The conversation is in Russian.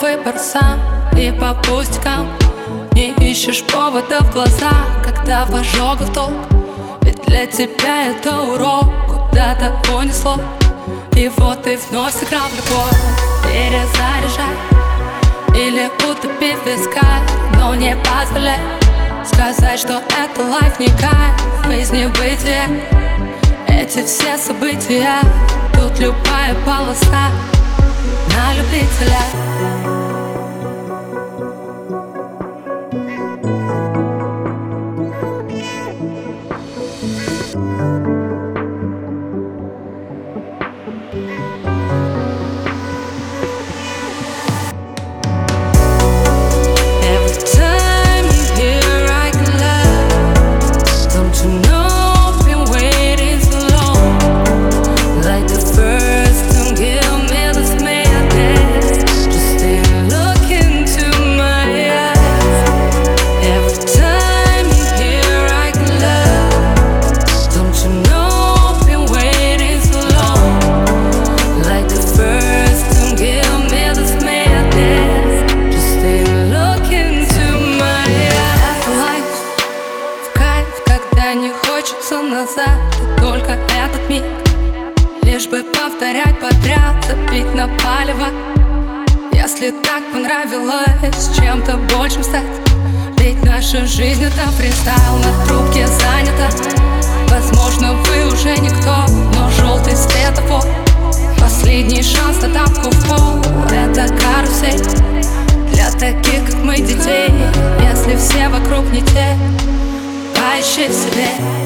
выбор сам И по пустякам. Не ищешь повода в глаза Когда в ожогах толк Ведь для тебя это урок Куда-то понесло. И вот ты вновь сыграл в любовь. Перезаряжай Или утопи в висках Но не позволяй Сказать, что это лайф не кайф Из небытия Эти все события Тут любая полоса налюбителя. На любителя хочется назад Только этот миг. Лишь бы повторять подряд Забить на палево. Если так понравилось Чем-то большим стать. Ведь наша жизнь это фристайл На трубке занята. Возможно вы уже никто Но желтый светофор. Последний шанс на тапку в пол Это карусель. Для таких как мы детей Если все вокруг не те high shifts today.